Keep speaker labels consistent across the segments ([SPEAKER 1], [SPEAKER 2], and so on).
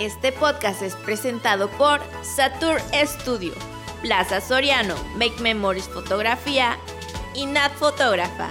[SPEAKER 1] Este podcast es presentado por Satur Studio, Plaza Soriano, Make Memories Fotografía y Nat Fotógrafa.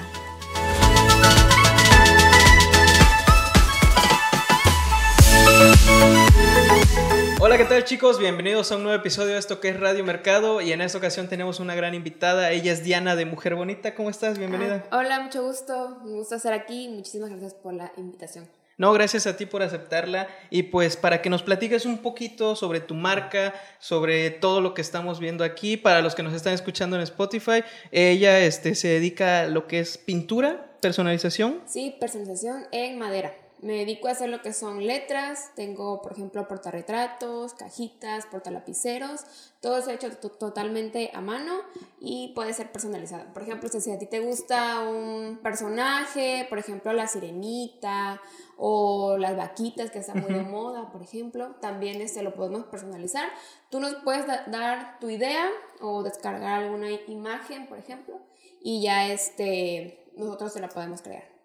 [SPEAKER 2] Hola, ¿qué tal chicos? Bienvenidos a un nuevo episodio de esto que es Radio Mercado y en esta ocasión tenemos una gran invitada. Ella es Diana de Mujer Bonita. ¿Cómo estás? Bienvenida.
[SPEAKER 3] Ah, hola, mucho gusto. Me gusta estar aquí. Muchísimas gracias por la invitación.
[SPEAKER 2] No, gracias a ti por aceptarla y pues para que nos platiques un poquito sobre tu marca, sobre todo lo que estamos viendo aquí, para los que nos están escuchando en Spotify, ella este, se dedica a lo que es pintura, personalización.
[SPEAKER 3] Sí, personalización en madera. Me dedico a hacer lo que son letras, tengo por ejemplo portarretratos, cajitas, portalapiceros, todo es hecho totalmente a mano y puede ser personalizado. Por ejemplo, si a ti te gusta un personaje, por ejemplo la sirenita o las vaquitas que están muy de moda, por ejemplo, también este lo podemos personalizar. Tú nos puedes dar tu idea o descargar alguna imagen, por ejemplo, y ya este nosotros se la podemos crear.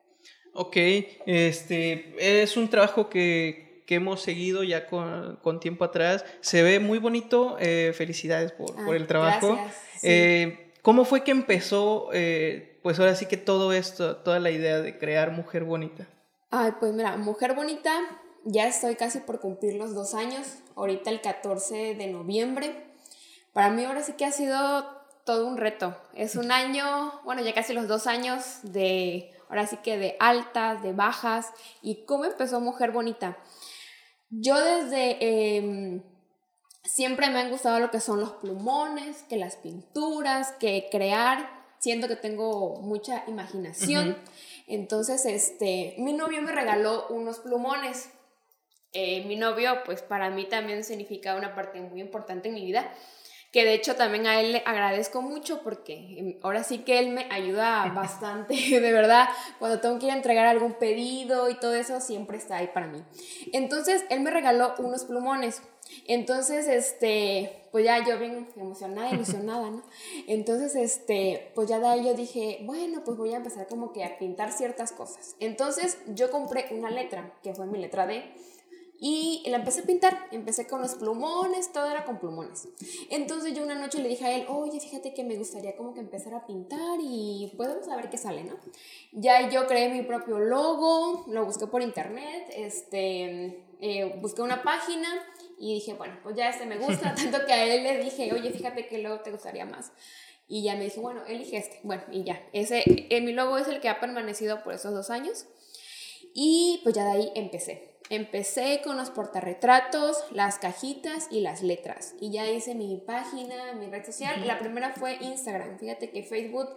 [SPEAKER 2] Ok, este es un trabajo que, que hemos seguido ya con, con, tiempo atrás. Se ve muy bonito. Eh, felicidades por, por, el trabajo. Eh, ¿Cómo fue que empezó, eh, pues ahora sí que todo esto, toda la idea de crear Mujer Bonita?
[SPEAKER 3] Ay, pues mira, Mujer Bonita, ya estoy casi por cumplir los dos años. Ahorita el 14 de noviembre. Para mí ahora sí que ha sido todo un reto. Es un año, bueno, ya casi los dos años de ahora sí que de altas, de bajas, y cómo empezó Mujer Bonita. Yo desde... Em, siempre me han gustado lo que son los plumones, que las pinturas, que crear, siento que tengo mucha imaginación. Entonces, este, mi novio me regaló unos plumones. Eh, mi novio, pues para mí también significa una parte muy importante en mi vida que de hecho también a él le agradezco mucho porque em, ahora sí que él me ayuda bastante, de verdad, cuando tengo que ir a entregar algún pedido y todo eso, siempre está ahí para mí. Entonces, él me regaló unos plumones. Entonces, este, pues ya yo bien emocionada, ilusionada, ¿no? Entonces, este, pues ya de ahí yo dije, bueno, pues voy a empezar como que a pintar ciertas cosas. Entonces, yo compré una letra, que fue mi letra D, y la empecé a pintar, empecé con los plumones, todo era con plumones. Entonces yo una noche le dije a él, oye, fíjate que me gustaría como que empezar a pintar y podemos saber qué sale, ¿no? Ya yo creé mi propio logo, lo busqué por internet, este, eh, busqué una página y dije, bueno, pues ya este me gusta, tanto que a él le dije, oye, fíjate qué logo te gustaría más. Y ya me dijo, bueno, elige este. Bueno, y ya, ese, eh, mi logo es el que ha permanecido por esos dos años. Y pues ya de ahí empecé. Empecé con los portarretratos, las cajitas y las letras. Y ya hice mi página, mi red social. La primera fue Instagram. Fíjate que Facebook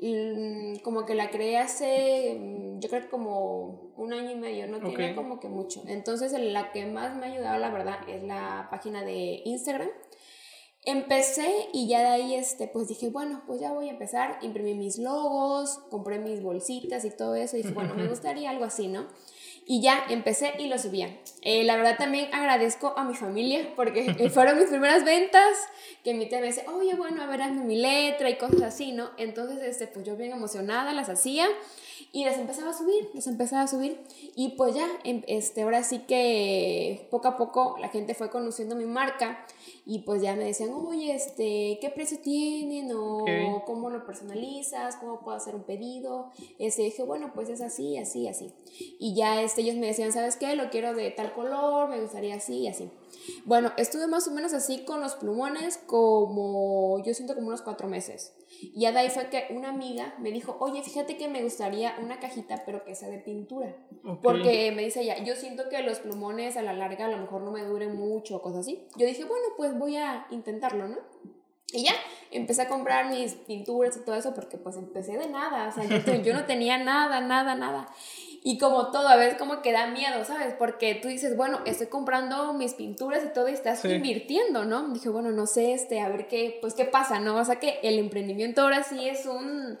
[SPEAKER 3] mm, como que la creé hace, mm, yo creo que como un año y medio, no tiene como que mucho. Entonces la que más me ha ayudado, la verdad, es la página de Instagram. Empecé y ya de ahí este, pues dije, bueno, pues ya voy a empezar, imprimí mis logos, compré mis bolsitas y todo eso, y dije, bueno, me gustaría algo así, ¿no? Y ya empecé y lo subía. Eh, la verdad también agradezco a mi familia porque fueron mis primeras ventas que mi tía me dice, oye, bueno, a ver, hazme mi letra y cosas así, ¿no? Entonces, este, pues yo bien emocionada las hacía y las empezaba a subir, las empezaba a subir. Y pues ya, em, este, ahora sí que poco a poco la gente fue conociendo mi marca y pues ya me decían, oye, este, ¿qué precio tienen? O cómo lo personalizas, cómo puedo hacer un pedido. Este, dije, bueno, pues es así, así, así. Y ya este, ellos me decían, ¿sabes qué? Lo quiero de tal color, me gustaría así y así. Bueno, estuve más o menos así con los plumones como, yo siento como unos cuatro meses. Y ya de ahí fue que una amiga me dijo, oye, fíjate que me gustaría una cajita, pero que sea de pintura. Porque me dice ella, yo siento que los plumones a la larga a lo mejor no me duren mucho cosas así. Yo dije, bueno, pues voy a intentarlo, ¿no? Y ya, empecé a comprar mis pinturas y todo eso porque pues empecé de nada, o sea, yo, yo no tenía nada, nada, nada. Y como todo, a veces como que da miedo, ¿sabes? Porque tú dices, bueno, estoy comprando mis pinturas y todo y estás invirtiendo, ¿no? Dije, bueno, no sé, este, a ver qué, pues qué pasa, ¿no? O sea que el emprendimiento ahora sí es un,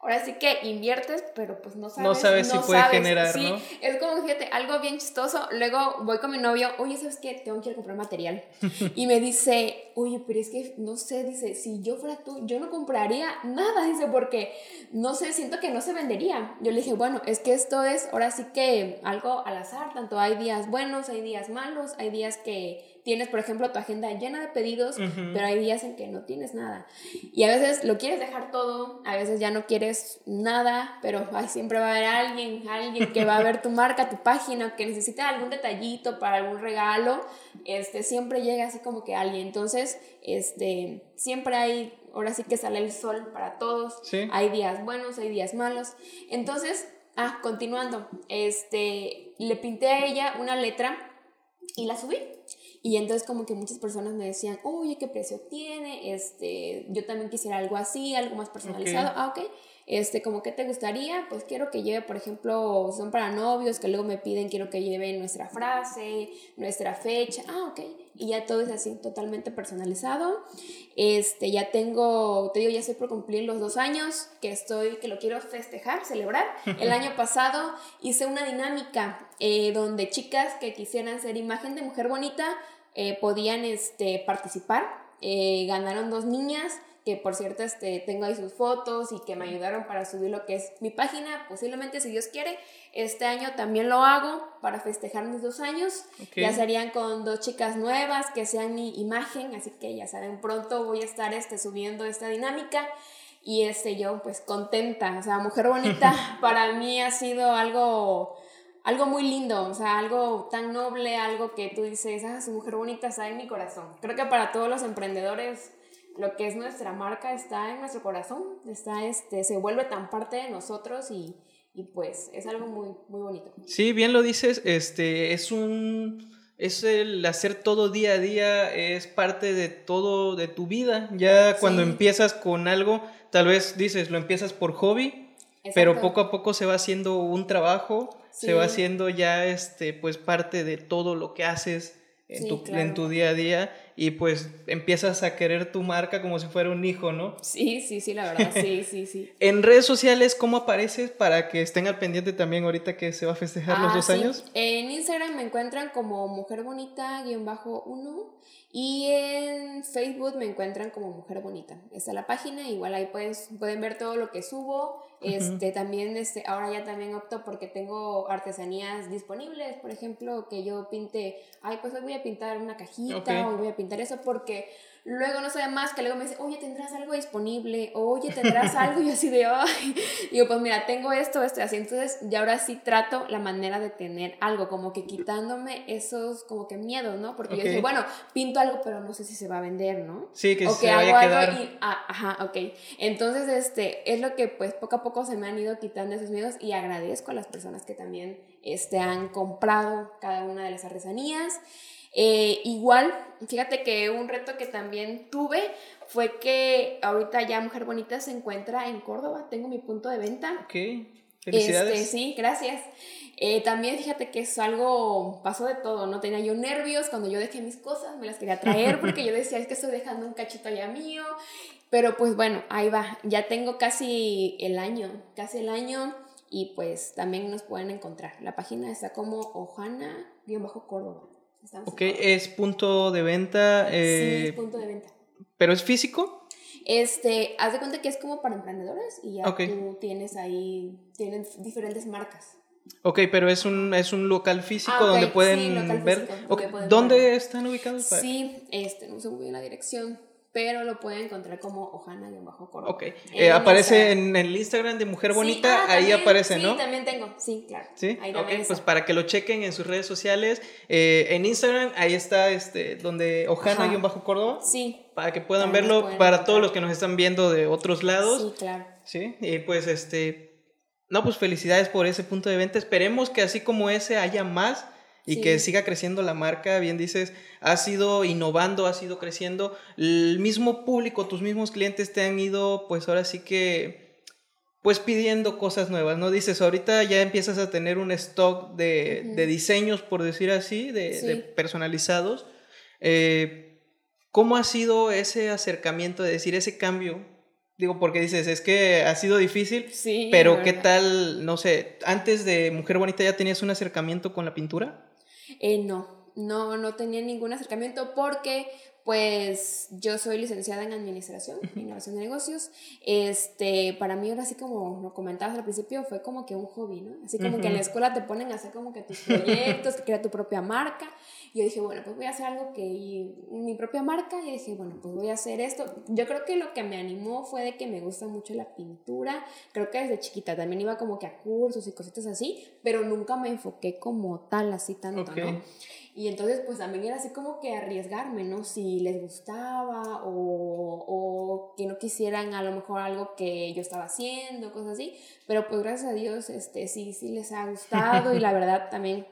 [SPEAKER 3] ahora sí que inviertes, pero pues no sabes.
[SPEAKER 2] No sabes si puede generar,
[SPEAKER 3] sí,
[SPEAKER 2] ¿no?
[SPEAKER 3] Es como, fíjate, algo bien chistoso. Luego voy con mi novio, oye, ¿sabes qué? Tengo que ir a comprar material. y me dice, oye, pero es que no sé, dice, si yo fuera tú, yo no compraría nada, dice, porque no sé, siento que no se vendería. Yo le dije, bueno, es que esto es ahora sí que algo al azar, tanto hay días buenos, hay días malos, hay días que tienes, por ejemplo, tu agenda llena de pedidos, pero hay días en que no tienes nada. Y a veces lo quieres dejar todo, a veces ya no quieres nada, pero siempre va a haber alguien, alguien que va a ver tu marca, tu página, que necesita algún detallito para algún regalo, este, siempre llega así como que alguien. Entonces, este, siempre hay, ahora sí que sale el sol para todos, hay días buenos, hay días malos. Entonces, ah, continuando, este, le pinté a ella una letra y la subí. Y entonces como que muchas personas me decían, oye, ¿qué precio tiene? Este, yo también quisiera algo así, algo más personalizado. Ah, ok. Este, como que te gustaría, pues quiero que lleve, por ejemplo, son para novios, que luego me piden, quiero que lleve nuestra frase, nuestra fecha. Ah, ok. Y ya todo es así, totalmente personalizado. Este, ya tengo, te digo, ya estoy por cumplir los dos años, que estoy, que lo quiero festejar, celebrar. El año pasado hice una dinámica eh, donde chicas que quisieran ser imagen de mujer bonita eh, podían este, participar. Eh, ganaron dos niñas que por cierto este, tengo ahí sus fotos y que me ayudaron para subir lo que es mi página, posiblemente si Dios quiere, este año también lo hago para festejar mis dos años, ya serían con dos chicas nuevas que sean mi imagen, así que ya saben, pronto voy a estar este, subiendo esta dinámica. Y este, yo pues contenta, o sea, Mujer Bonita para mí ha sido algo algo muy lindo, o sea, algo tan noble, algo que tú dices, ah, su mujer bonita está en mi corazón. Creo que para todos los emprendedores lo que es nuestra marca está en nuestro corazón, está, este, se vuelve tan parte de nosotros y, y pues es algo muy, muy bonito.
[SPEAKER 2] Sí, bien lo dices, este, es un, es el hacer todo día a día, es parte de todo de tu vida, ya cuando empiezas con algo, tal vez dices, lo empiezas por hobby, pero poco a poco se va haciendo un trabajo, se va haciendo ya, este, pues parte de todo lo que haces en, tu, en tu día a día y pues empiezas a querer tu marca como si fuera un hijo, ¿no?
[SPEAKER 3] Sí, sí, sí, la verdad, sí, sí, sí.
[SPEAKER 2] en redes sociales, ¿cómo apareces para que estén al pendiente también ahorita que se va a festejar los ah, dos años?
[SPEAKER 3] En Instagram me encuentran como Mujer Bonita-1 y en Facebook me encuentran como Mujer Bonita. Está la página, igual ahí puedes, pueden ver todo lo que subo. Este, también, este, ahora ya también opto porque tengo artesanías disponibles, por ejemplo, que yo pinte, ay, pues hoy voy a pintar una cajita, o voy a pintar eso porque luego no sabe más que luego me dice, oye, ¿tendrás algo disponible? Oye, ¿tendrás algo? Y yo así de, ay, digo, pues mira, tengo esto, esto, así. Entonces, ya ahora sí trato la manera de tener algo, como que quitándome esos, como que miedos, ¿no? Porque yo dije, bueno, pinto algo, pero no sé si se va a vender, ¿no?
[SPEAKER 2] Sí, que o se hago vaya a algo y,
[SPEAKER 3] ah, ajá, ok. Entonces, este, es lo que pues poco a poco se me han ido quitando esos miedos y agradezco a las personas que también, este, han comprado cada una de las artesanías. Eh, igual, fíjate que un reto que también tuve fue que ahorita ya Mujer Bonita se encuentra en Córdoba, tengo mi punto de venta.
[SPEAKER 2] Ok, felicidades.
[SPEAKER 3] Este, sí, gracias. Eh, también fíjate que es algo, pasó de todo, ¿no? Tenía yo nervios cuando yo dejé mis cosas, me las quería traer porque yo decía, es que estoy dejando un cachito allá mío, pero pues bueno, ahí va, ya tengo casi el año, casi el año y pues también nos pueden encontrar. La página está como Ojana-Córdoba.
[SPEAKER 2] Ok, es punto de venta.
[SPEAKER 3] sí, es eh, punto de venta.
[SPEAKER 2] ¿Pero es físico?
[SPEAKER 3] Este, haz de cuenta que es como para emprendedores y ya tú tienes ahí, tienen diferentes marcas.
[SPEAKER 2] Ok, pero es un, es un local físico ah, donde pueden ver. ¿Dónde están ubicados?
[SPEAKER 3] Sí, este, no sé muy bien la dirección, pero lo pueden encontrar como Ojana y bajo Córdoba.
[SPEAKER 2] Ok. Eh, aparece en el Instagram de Mujer Bonita, ah, ahí aparece, ¿no?
[SPEAKER 3] Sí, también tengo, sí, claro.
[SPEAKER 2] Sí, ahí ok, pues para que lo chequen en sus redes sociales. Eh, en Instagram, ahí está este, donde Ojana y bajo Córdoba.
[SPEAKER 3] Sí.
[SPEAKER 2] Para que puedan verlo, para todos los que nos están viendo de otros lados.
[SPEAKER 3] Sí, claro.
[SPEAKER 2] Sí, y pues este. No, pues felicidades por ese punto de venta. Esperemos que así como ese haya más y que siga creciendo la marca. Bien dices, has ido innovando, has ido creciendo. El mismo público, tus mismos clientes te han ido, pues ahora sí que, pues pidiendo cosas nuevas, ¿no? Dices, ahorita ya empiezas a tener un stock de, de diseños, por decir así, de, personalizados. Eh, ¿Cómo ha sido ese acercamiento, de decir, ese cambio Digo, porque dices, es que ha sido difícil, sí, pero ¿qué tal, no sé, antes de Mujer Bonita ya tenías un acercamiento con la pintura?
[SPEAKER 3] Eh, no, no, no tenía ningún acercamiento porque pues yo soy licenciada en Administración, Innovación de Negocios. Este, para mí ahora sí como lo comentabas al principio, fue como que un hobby, ¿no? Así como que en la escuela te ponen a hacer como que tus proyectos, que crea tu propia marca. Yo dije, bueno, pues voy a hacer algo que mi propia marca. Y dije, bueno, pues voy a hacer esto. Yo creo que lo que me animó fue de que me gusta mucho la pintura. Creo que desde chiquita también iba como que a cursos y cositas así, pero nunca me enfoqué como tal, así tanto, ¿no? Y entonces pues también era así como que arriesgarme, ¿no? Si les gustaba o, o, que no quisieran a lo mejor algo que yo estaba haciendo, cosas así. Pero pues gracias a Dios este, sí, sí les ha gustado y la verdad también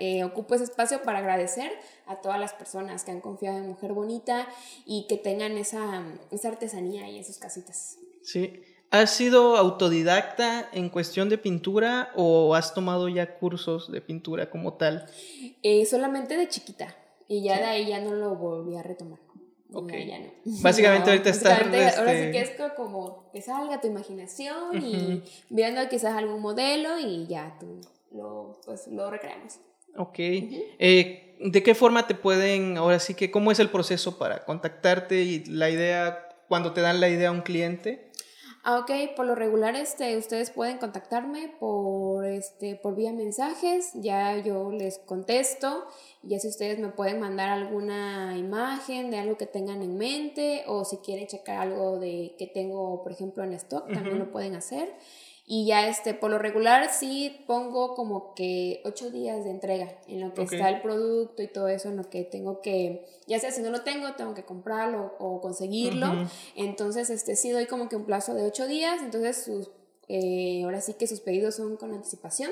[SPEAKER 3] eh, ocupo ese espacio para agradecer a todas las personas que han confiado en Mujer Bonita y que tengan esa, esa artesanía ahí en sus casitas.
[SPEAKER 2] Sí. ¿Has sido autodidacta en cuestión de pintura o has tomado ya cursos de pintura como tal?
[SPEAKER 3] Eh, solamente de chiquita y ya de ahí ya no lo volví a retomar. Ok. Ya, no.
[SPEAKER 2] Básicamente ahorita está...
[SPEAKER 3] Ahora sí que es como que salga tu imaginación y viendo quizás algún modelo y ya tú lo, pues, lo recreamos.
[SPEAKER 2] Ok. Eh, ¿De qué forma te pueden, ahora sí que, cómo es el proceso para contactarte y la idea, cuando te dan la idea a un cliente?
[SPEAKER 3] Ah, ok, por lo regular este, ustedes pueden contactarme por, este, por vía mensajes, ya yo les contesto, ya si ustedes me pueden mandar alguna imagen de algo que tengan en mente o si quieren checar algo de que tengo, por ejemplo, en stock, también lo pueden hacer. Y ya este, por lo regular sí pongo como que ocho días de entrega en lo que está el producto y todo eso, en lo que tengo que, ya sea si no lo tengo, tengo que comprarlo o conseguirlo. Entonces, este sí doy como que un plazo de ocho días, entonces sus eh, ahora sí que sus pedidos son con anticipación.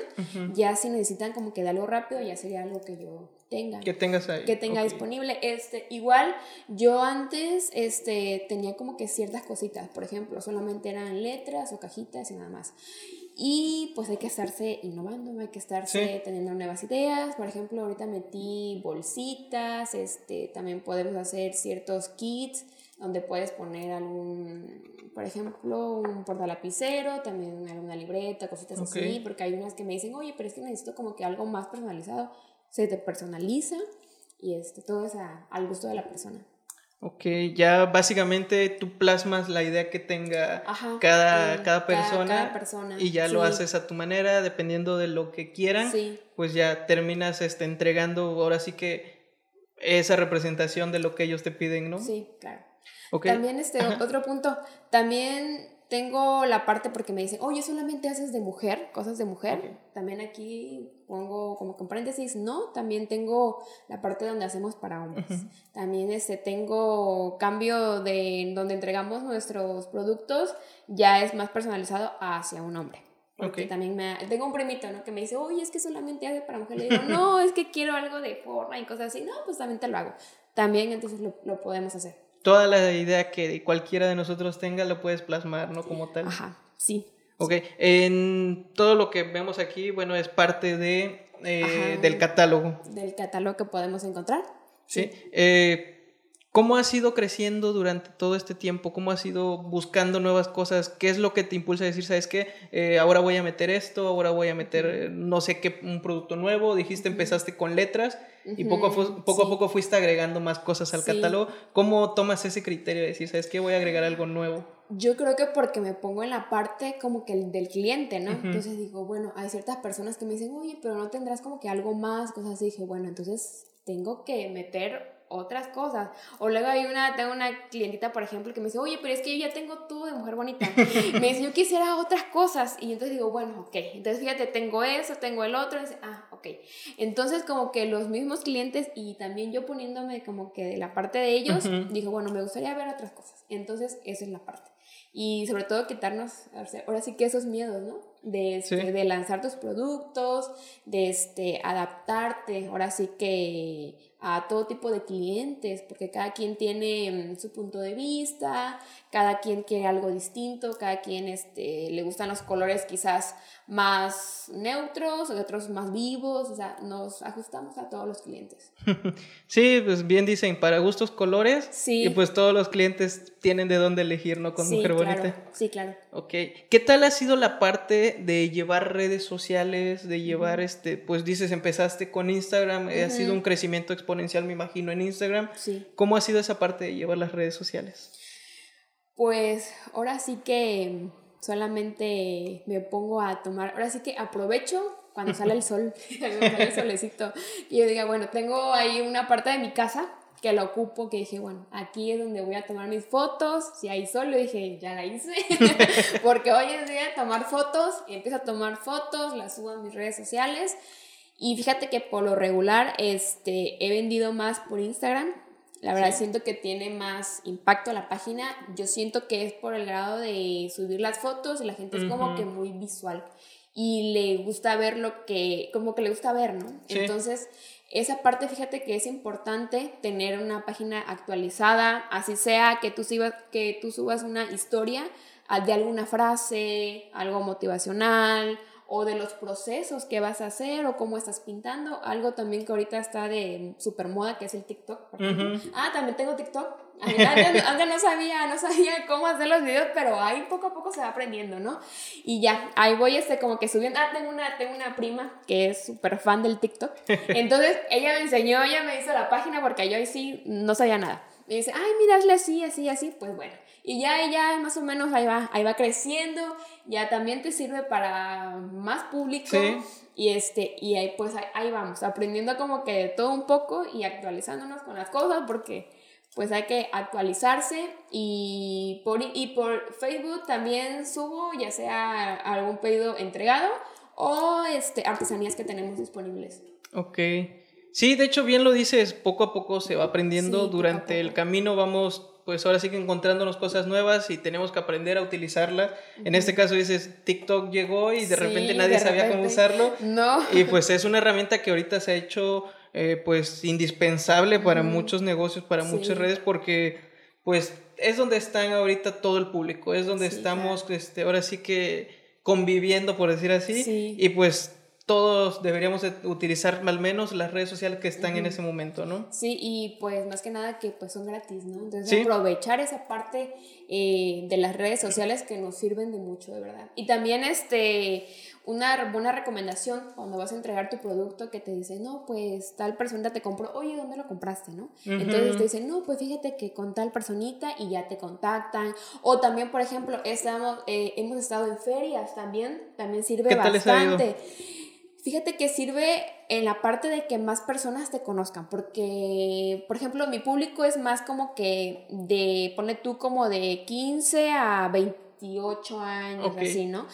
[SPEAKER 3] Ya si necesitan como que de algo rápido, ya sería algo que yo tenga.
[SPEAKER 2] Que tengas ahí.
[SPEAKER 3] Que tenga disponible. Este, igual, yo antes este, tenía como que ciertas cositas. Por ejemplo, solamente eran letras o cajitas y nada más. Y pues hay que estarse innovando, hay que estarse teniendo nuevas ideas. Por ejemplo, ahorita metí bolsitas, este, también podemos hacer ciertos kits donde puedes poner algún, por ejemplo, un portalapicero, también alguna libreta, cositas así, porque hay unas que me dicen, oye, pero es que necesito como que algo más personalizado. Se te personaliza y este, todo es al gusto de la persona.
[SPEAKER 2] Ok, ya básicamente tú plasmas la idea que tenga cada, cada, persona y ya lo haces a tu manera, dependiendo de lo que quieran, pues ya terminas este, entregando ahora sí que esa representación de lo que ellos te piden, ¿no?
[SPEAKER 3] Sí, claro. También este otro punto, también tengo la parte porque me dicen, oye, solamente haces de mujer, cosas de mujer. También aquí pongo como que en paréntesis, no, también tengo la parte donde hacemos para hombres. También este, tengo cambio de donde entregamos nuestros productos, ya es más personalizado hacia un hombre. Porque también me, tengo un primito, ¿no? Que me dice, oye, es que solamente hace para mujer. Le digo, no, es que quiero algo de forma y cosas así. No, pues también te lo hago. También entonces lo, lo podemos hacer
[SPEAKER 2] toda la idea que cualquiera de nosotros tenga lo puedes plasmar, ¿no? Como tal.
[SPEAKER 3] Ajá, sí.
[SPEAKER 2] Ok, en todo lo que vemos aquí, bueno, es parte de, eh, del catálogo.
[SPEAKER 3] Del catálogo que podemos encontrar.
[SPEAKER 2] Sí. Eh, ¿Cómo has ido creciendo durante todo este tiempo? ¿Cómo has ido buscando nuevas cosas? ¿Qué es lo que te impulsa a decir, sabes qué? Eh, ahora voy a meter esto, ahora voy a meter no sé qué, un producto nuevo. Dijiste, empezaste con letras y poco, a, poco a poco fuiste agregando más cosas al catálogo. ¿Cómo tomas ese criterio de decir, sabes qué? Voy a agregar algo nuevo.
[SPEAKER 3] Yo creo que porque me pongo en la parte como que del cliente, ¿no? Entonces digo, bueno, hay ciertas personas que me dicen, oye, pero no tendrás como que algo más, cosas así. Dije, bueno, entonces tengo que meter otras cosas. O luego hay una, tengo una clientita, por ejemplo, que me dice, oye, pero es que yo ya tengo tú de mujer bonita. me dice, yo quisiera otras cosas. Y entonces digo, bueno, ok. Entonces fíjate, tengo eso, tengo el otro. Dice, ah, ok. Entonces como que los mismos clientes y también yo poniéndome como que de la parte de ellos, digo, bueno, me gustaría ver otras cosas. Entonces esa es la parte. Y sobre todo quitarnos, ahora sí que esos miedos, ¿no? De, este, de lanzar tus productos, de este, adaptarte, ahora sí que a todo tipo de clientes, porque cada quien tiene mm, su punto de vista, cada quien quiere algo distinto, cada quien este, le gustan los colores quizás más neutros, otros más vivos, o sea, nos ajustamos a todos los clientes.
[SPEAKER 2] Sí, pues bien dicen, para gustos colores, sí. y pues todos los clientes tienen de dónde elegir, ¿no? Con Mujer Bonita.
[SPEAKER 3] Sí, claro.
[SPEAKER 2] Ok, ¿qué tal ha sido la parte de llevar redes sociales, de llevar, este, pues dices, empezaste con Instagram, ha sido un crecimiento exponencial, me imagino, en Instagram.
[SPEAKER 3] Sí.
[SPEAKER 2] ¿Cómo ha sido esa parte de llevar las redes sociales?
[SPEAKER 3] Pues ahora sí que solamente me pongo a tomar, ahora sí que aprovecho cuando sale el sol, cuando sale el solecito, y yo diga, bueno, tengo ahí una parte de mi casa que la ocupo, que dije, bueno, aquí es donde voy a tomar mis fotos, si hay sol, le dije, ya la hice, porque hoy es día de tomar fotos, y empiezo a tomar fotos, las subo a mis redes sociales, y fíjate que por lo regular, este, he vendido más por Instagram, la verdad siento que tiene más impacto la página. Yo siento que es por el grado de subir las fotos y la gente es como que muy visual y le gusta ver lo que, como que le gusta ver, ¿no? Entonces, esa parte, fíjate que es importante tener una página actualizada, así sea que tú, subas, que tú subas una historia de alguna frase, algo motivacional o de los procesos que vas a hacer o cómo estás pintando. Algo también que ahorita está de super moda, que es el TikTok. Ah, también tengo TikTok. Antes, no sabía, no sabía cómo hacer los videos, pero ahí poco a poco se va aprendiendo, ¿no? Y ya, ahí voy este como que subiendo. Ah, tengo una, tengo una prima que es súper fan del TikTok. Entonces, ella me enseñó, ella me hizo la página porque yo ahí sí no sabía nada. Me dice, ay, mira, así, así, así. Pues bueno, y ya ella más o menos ahí va, ahí va creciendo, ya también te sirve para más público y este y ahí pues ahí, vamos, aprendiendo como que todo un poco y actualizándonos con las cosas porque pues hay que actualizarse y por, y por Facebook también subo ya sea algún pedido entregado o este, artesanías que tenemos disponibles.
[SPEAKER 2] Ok. Sí, de hecho bien lo dices, poco a poco se va aprendiendo, durante el camino vamos pues ahora sí que encontrándonos cosas nuevas y tenemos que aprender a utilizarla. En este caso dices, TikTok llegó y de repente nadie sabía cómo usarlo.
[SPEAKER 3] No.
[SPEAKER 2] Y pues es una herramienta que ahorita se ha hecho eh, pues indispensable para muchos negocios, para muchas redes, porque pues es donde están ahorita todo el público, es donde estamos este, ahora sí que conviviendo, por decir así, y pues todos deberíamos utilizar al menos las redes sociales que están en ese momento, ¿no?
[SPEAKER 3] Sí, y pues más que nada que pues son gratis, ¿no? Entonces aprovechar esa parte eh, de las redes sociales que nos sirven de mucho, de verdad. Y también este, una buena recomendación cuando vas a entregar tu producto que te dice, no, pues tal persona te compró, oye, ¿dónde lo compraste, no? Entonces te dicen, no, pues fíjate que con tal personita y ya te contactan. O también, por ejemplo, estamos, eh, hemos estado en ferias también, también sirve bastante. Fíjate que sirve en la parte de que más personas te conozcan, porque, por ejemplo, mi público es más como que de, pone tú como de 15 a 28 años, así, ¿no?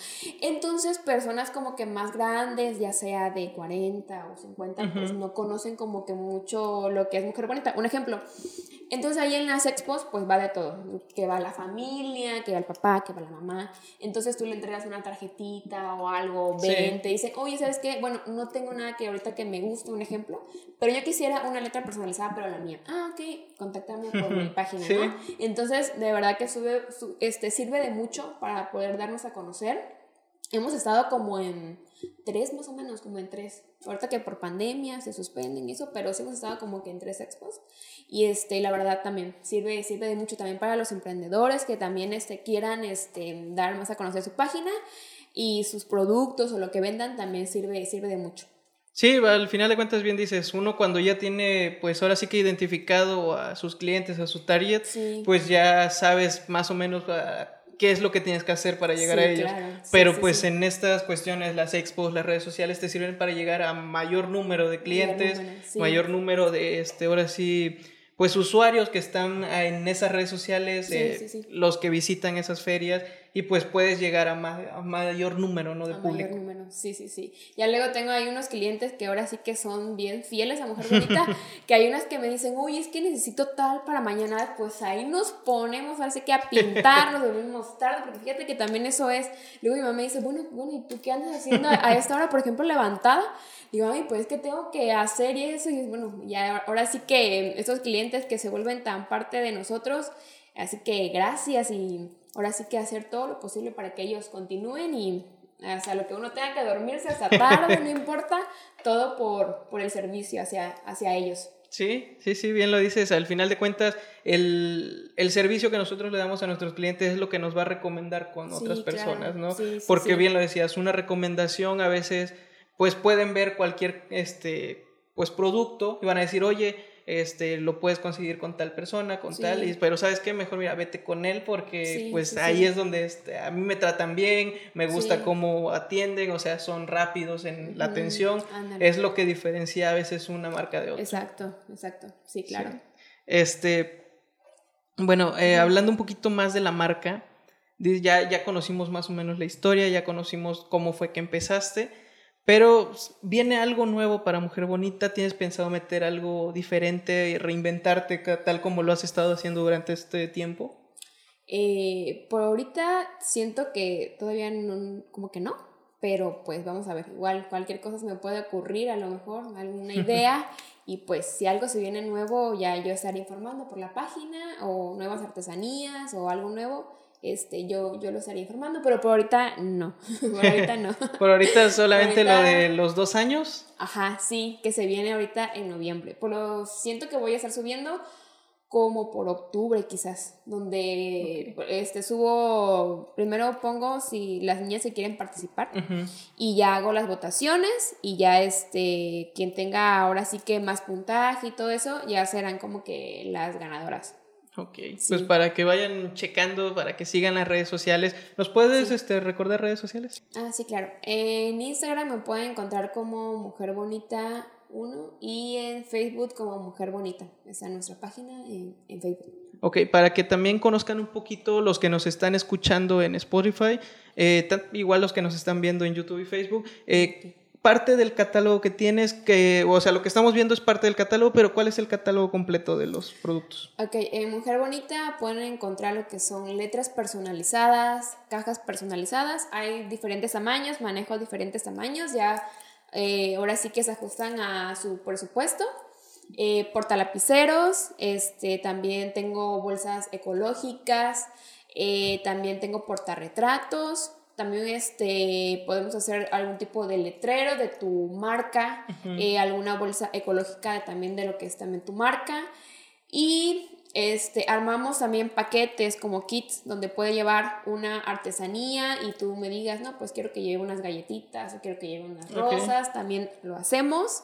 [SPEAKER 3] Entonces, personas como que más grandes, ya sea de 40 o 50, pues no conocen como que mucho lo que es mujer bonita. Un ejemplo, entonces ahí en las expos pues va de todo, que va la familia, que va el papá, que va la mamá. Entonces tú le entregas una tarjetita o algo, ven, te dicen, oye, ¿sabes qué? Bueno, no tengo nada que ahorita que me guste, un ejemplo, pero yo quisiera una letra personalizada, pero la mía. Ah, ok, contáctame por mi página, ¿no? Entonces, de verdad que sube, este, sirve de mucho para poder darnos a conocer. Hemos estado como en tres más o menos, como en tres. Ahorita que por pandemia se suspenden y eso, pero sí hemos estado como que en tres expos. Y este, la verdad también sirve, sirve de mucho también para los emprendedores que también este, quieran este, dar más a conocer su página y sus productos o lo que vendan también sirve, sirve de mucho.
[SPEAKER 2] Sí, al final de cuentas bien dices, uno cuando ya tiene, pues ahora sí que identificado a sus clientes, a su target, pues ya sabes más o menos qué es lo que tienes que hacer para llegar a ellos. Pero pues en estas cuestiones, las expos, las redes sociales te sirven para llegar a mayor número de clientes, mayor número de, este, ahora sí, pues usuarios que están en esas redes sociales, eh, los que visitan esas ferias y pues puedes llegar a, mayor número ¿no? de
[SPEAKER 3] a
[SPEAKER 2] público.
[SPEAKER 3] Mayor número, sí, sí, sí. Ya luego tengo ahí unos clientes que ahora sí que son bien fieles a Mujer Bonita, que hay unas que me dicen, uy, es que necesito tal para mañana, pues ahí nos ponemos, así que a pintar, nos dormimos tarde, porque fíjate que también eso es. Luego mi mamá me dice, bueno, bueno, ¿y tú qué andas haciendo a esta hora, por ejemplo, levantada? Digo, ay, pues es que tengo que hacer y eso, y bueno, ya ahora sí que estos clientes que se vuelven tan parte de nosotros, Así que gracias y ahora sí que hacer todo lo posible para que ellos continúen y hasta lo que uno tenga que dormirse hasta tarde, no importa, todo por, por el servicio hacia, hacia ellos.
[SPEAKER 2] Sí, sí, sí, bien lo dices. Al final de cuentas, el, el, servicio que nosotros le damos a nuestros clientes es lo que nos va a recomendar con otras personas, ¿no? Porque bien lo decías, una recomendación a veces, pues pueden ver cualquier, este, pues producto y van a decir, oye, este, lo puedes conseguir con tal persona, con tal, y, pero sabes qué, mejor mira, vete con él porque pues ahí es donde este, a mí me tratan bien, me gusta cómo atienden, o sea, son rápidos en la atención, es lo que diferencia a veces una marca de otra.
[SPEAKER 3] Exacto, exacto, sí, claro.
[SPEAKER 2] Este, bueno, eh, hablando un poquito más de la marca, ya, ya conocimos más o menos la historia, ya conocimos cómo fue que empezaste. Pero viene algo nuevo para Mujer Bonita, ¿tienes pensado meter algo diferente y reinventarte tal como lo has estado haciendo durante este tiempo?
[SPEAKER 3] Eh, por ahorita siento que todavía no, como que no, pero pues vamos a ver, igual cualquier cosa se me puede ocurrir, a lo mejor alguna idea, y pues si algo se viene nuevo ya yo estaré informando por la página o nuevas artesanías o algo nuevo este, yo, yo lo estaría informando, pero por ahorita no. por ahorita no.
[SPEAKER 2] por ahorita solamente lo de los dos años.
[SPEAKER 3] Ajá, sí, que se viene ahorita en noviembre. Por lo siento que voy a estar subiendo como por octubre quizás, donde este subo, primero pongo si las niñas se quieren participar y ya hago las votaciones y ya este, quien tenga ahora sí que más puntaje y todo eso, ya serán como que las ganadoras.
[SPEAKER 2] Ok, pues para que vayan checando, para que sigan las redes sociales. ¿Nos puedes este, recordar redes sociales?
[SPEAKER 3] Ah, sí, claro. En Instagram me pueden encontrar como Mujer Bonita 1 y en Facebook como Mujer Bonita. Esa es nuestra página en, Facebook.
[SPEAKER 2] Ok, para que también conozcan un poquito los que nos están escuchando en Spotify, eh, igual los que nos están viendo en YouTube y Facebook. Eh, parte del catálogo que tienes, que, o sea, lo que estamos viendo es parte del catálogo, pero ¿cuál es el catálogo completo de los productos?
[SPEAKER 3] Ok, en Mujer Bonita pueden encontrar lo que son letras personalizadas, cajas personalizadas, hay diferentes tamaños, manejo diferentes tamaños, ya eh, ahora sí que se ajustan a su presupuesto. Eh, portalapiceros, este, también tengo bolsas ecológicas, eh, también tengo portarretratos, también este, podemos hacer algún tipo de letrero de tu marca, eh, alguna bolsa ecológica también de lo que es también tu marca. Y este, armamos también paquetes como kits donde puede llevar una artesanía y tú me digas, no, pues quiero que lleve unas galletitas o quiero que lleve unas rosas, también lo hacemos.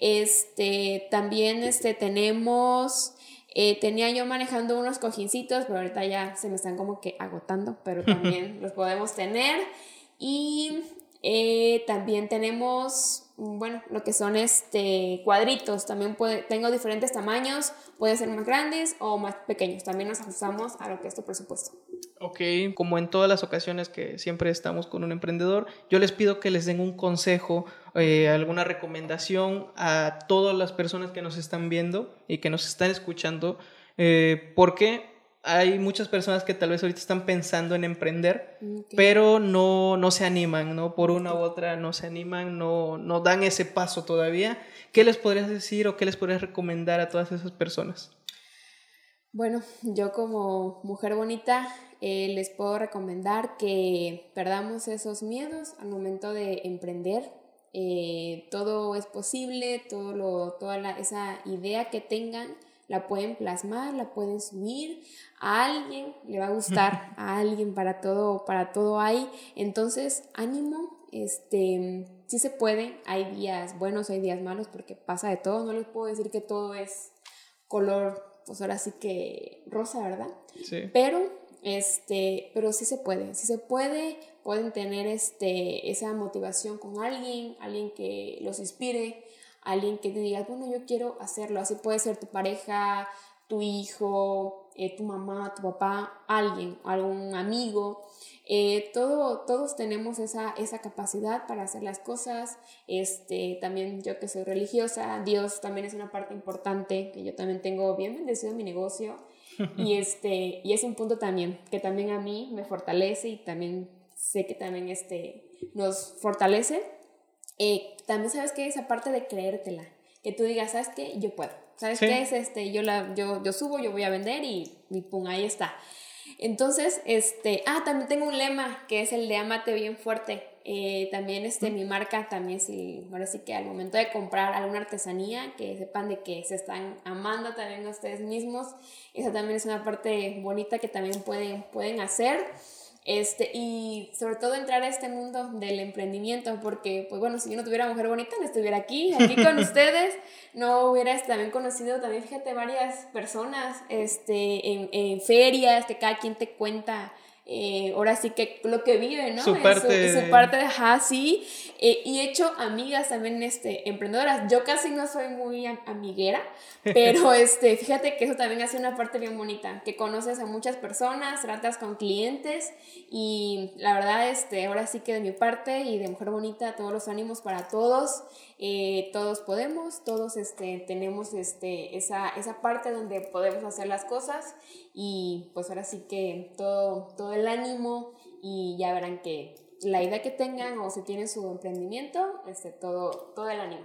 [SPEAKER 3] Este, también este, tenemos eh, tenía yo manejando unos cojincitos, pero ahorita ya se me están como que agotando, pero también los podemos tener. Y eh, también tenemos, bueno, lo que son este cuadritos. También puede, tengo diferentes tamaños, pueden ser más grandes o más pequeños. También nos ajustamos a lo que es tu presupuesto.
[SPEAKER 2] Ok, como en todas las ocasiones que siempre estamos con un emprendedor, yo les pido que les den un consejo, eh, alguna recomendación a todas las personas que nos están viendo y que nos están escuchando, eh, porque hay muchas personas que tal vez ahorita están pensando en emprender, pero no, no se animan, ¿no? Por una u otra no se animan, no, no dan ese paso todavía. ¿Qué les podrías decir o qué les podrías recomendar a todas esas personas?
[SPEAKER 3] Bueno, yo como mujer bonita eh, les puedo recomendar que perdamos esos miedos al momento de emprender. Eh, todo es posible, todo lo, toda esa idea que tengan la pueden plasmar, la pueden subir, a alguien le va a gustar, a alguien para todo, para todo hay. Entonces, ánimo, este, sí se puede, hay días buenos, hay días malos, porque pasa de todo, no les puedo decir que todo es color pues ahora sí que rosa, ¿verdad? Sí. Pero, este, pero sí se puede, sí se puede, pueden tener este, esa motivación con alguien, alguien que los inspire, alguien que te diga, bueno, yo quiero hacerlo, así puede ser tu pareja, tu hijo, eh, tu mamá, tu papá, alguien, algún amigo, eh, todo, todos tenemos esa, esa capacidad para hacer las cosas. Este, también yo que soy religiosa, Dios también es una parte importante, que yo también tengo bien bendecido mi negocio. y, este, y es un punto también que también a mí me fortalece y también sé que también este, nos fortalece. Eh, también sabes que esa parte de creértela, que tú digas, ¿sabes qué? Yo puedo ¿Sabes qué es? Este, yo, la, yo, yo subo, yo voy a vender y, y pum, ahí está. Entonces, este, ah, también tengo un lema que es el de amate bien fuerte. Eh, también este, mi marca, también sí, ahora sí que al momento de comprar alguna artesanía, que sepan de que se están amando también a ustedes mismos. Esa también es una parte bonita que también pueden, pueden hacer. Este, y sobre todo entrar a este mundo del emprendimiento, porque, pues bueno, si yo no tuviera mujer bonita, no estuviera aquí, aquí con ustedes, no hubiera este, también conocido también, fíjate, varias personas este, en, en ferias, que cada quien te cuenta eh, ahora sí que lo que vive, ¿no?
[SPEAKER 2] Su parte,
[SPEAKER 3] su, parte de ajá, sí. Eh, y he hecho amigas también este, emprendedoras. Yo casi no soy muy amiguera, pero este, fíjate que eso también hace una parte bien bonita, que conoces a muchas personas, tratas con clientes y la verdad, este, ahora sí que de mi parte y de Mujer Bonita, todos los ánimos para todos. Eh, todos podemos, todos este, tenemos este, esa, esa parte donde podemos hacer las cosas y pues ahora sí que todo, todo el ánimo y ya verán que la idea que tengan o si tienen su emprendimiento, este, todo, todo el ánimo.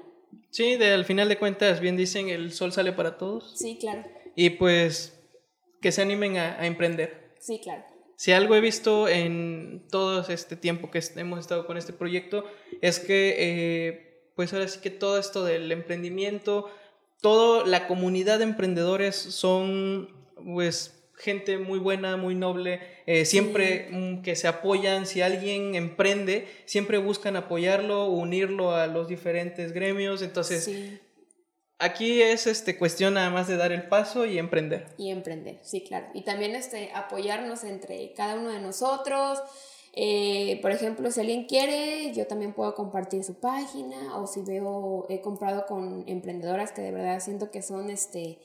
[SPEAKER 2] Sí, de, al final de cuentas, bien dicen, el sol sale para todos.
[SPEAKER 3] Sí, claro.
[SPEAKER 2] Y pues que se animen a, emprender.
[SPEAKER 3] Sí, claro.
[SPEAKER 2] Si algo he visto en todo este tiempo que hemos estado con este proyecto, es que eh, pues ahora sí que todo esto del emprendimiento, toda la comunidad de emprendedores son pues gente muy buena, muy noble, eh, siempre mm, que se apoyan, si alguien emprende, siempre buscan apoyarlo, unirlo a los diferentes gremios, entonces aquí es este, cuestión nada más de dar el paso y emprender.
[SPEAKER 3] Y emprender, sí, claro. Y también este, apoyarnos entre cada uno de nosotros. Eh, por ejemplo, si alguien quiere, yo también puedo compartir su página o si veo, he comprado con emprendedoras que de verdad siento que son este,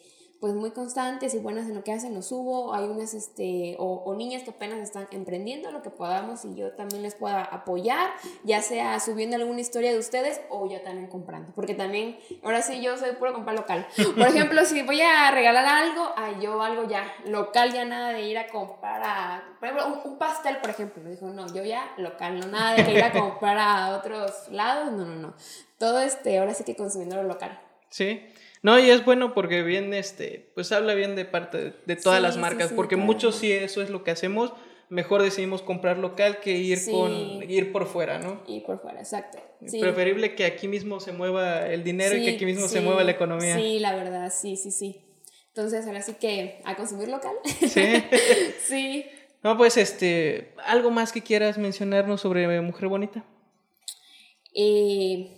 [SPEAKER 3] pues muy constantes y buenas en lo que hacen, lo subo, hay unas, este, o, niñas que apenas están emprendiendo, lo que podamos y yo también les pueda apoyar, ya sea subiendo alguna historia de ustedes o yo también comprando, porque también, ahora sí yo soy puro comprar local. Por ejemplo, si voy a regalar algo, ay, yo algo ya local, ya nada de ir a comprar a, por ejemplo, un, pastel, por ejemplo, me dijo, no, yo ya local, no nada de ir a comprar a otros lados, no, no, no. Todo este, ahora sí que consumiendo lo local.
[SPEAKER 2] Sí, no, y es bueno porque bien, este, pues habla bien de parte de, todas las marcas, porque muchos sí eso es lo que hacemos, mejor decidimos comprar local que ir con ir por fuera, ¿no?
[SPEAKER 3] Ir por fuera, exacto.
[SPEAKER 2] Preferible que aquí mismo se mueva el dinero y que aquí mismo se mueva la economía.
[SPEAKER 3] Sí, la verdad, sí, sí, sí. Entonces, ahora sí que a consumir local. Sí. sí.
[SPEAKER 2] No, pues este, algo más que quieras mencionarnos sobre Mujer Bonita.
[SPEAKER 3] Eh,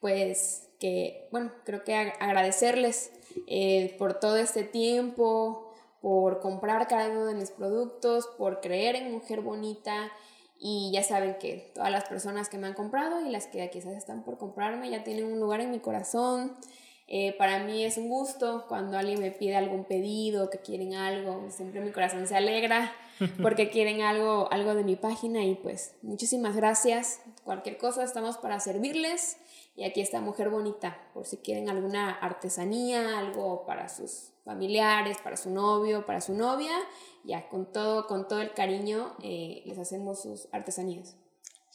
[SPEAKER 3] pues que, bueno, creo que agradecerles eh, por todo este tiempo, por comprar cada uno de mis productos, por creer en Mujer Bonita. Y ya saben que todas las personas que me han comprado y las que quizás están por comprarme ya tienen un lugar en mi corazón. Eh, para mí es un gusto cuando alguien me pide algún pedido, que quieren algo, siempre mi corazón se alegra porque quieren algo, algo de mi página y pues muchísimas gracias. Cualquier cosa estamos para servirles y aquí está Mujer Bonita, por si quieren alguna artesanía, algo para sus familiares, para su novio, para su novia, ya con todo, con todo el cariño eh, les hacemos sus artesanías.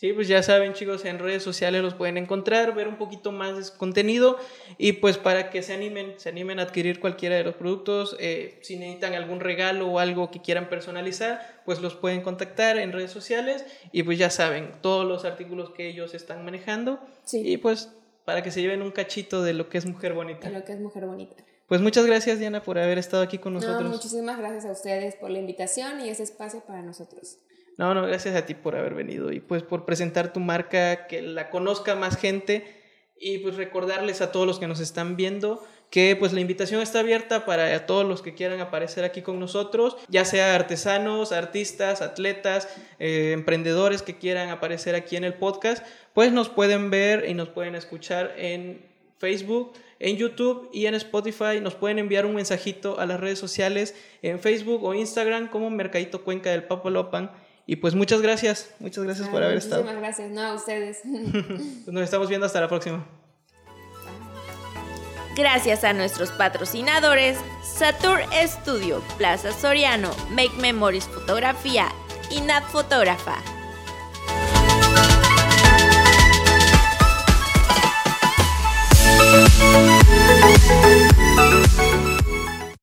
[SPEAKER 2] Sí, pues ya saben chicos, en redes sociales los pueden encontrar, ver un poquito más de su contenido y pues para que se animen, se animen a adquirir cualquiera de los productos, eh, si necesitan algún regalo o algo que quieran personalizar, pues los pueden contactar en redes sociales y pues ya saben todos los artículos que ellos están manejando y pues para que se lleven un cachito de lo que es Mujer Bonita.
[SPEAKER 3] De lo que es Mujer Bonita.
[SPEAKER 2] Pues muchas gracias Diana por haber estado aquí con nosotros.
[SPEAKER 3] muchísimas gracias a ustedes por la invitación y ese espacio para nosotros.
[SPEAKER 2] No, no, gracias a ti por haber venido y pues por presentar tu marca, que la conozca más gente y pues recordarles a todos los que nos están viendo que pues la invitación está abierta para todos los que quieran aparecer aquí con nosotros, ya sea artesanos, artistas, atletas, eh, emprendedores que quieran aparecer aquí en el podcast, pues nos pueden ver y nos pueden escuchar en Facebook, en YouTube y en Spotify. Nos pueden enviar un mensajito a las redes sociales en Facebook o Instagram como Mercadito Cuenca del Papalopan y pues muchas gracias, muchas gracias por haber estado.
[SPEAKER 3] Muchísimas gracias, no, a ustedes.
[SPEAKER 2] pues nos estamos viendo hasta la próxima.
[SPEAKER 1] Gracias a nuestros patrocinadores, Satur Studio, Plaza Soriano, Make Memories Fotografía y Nat Fotógrafa.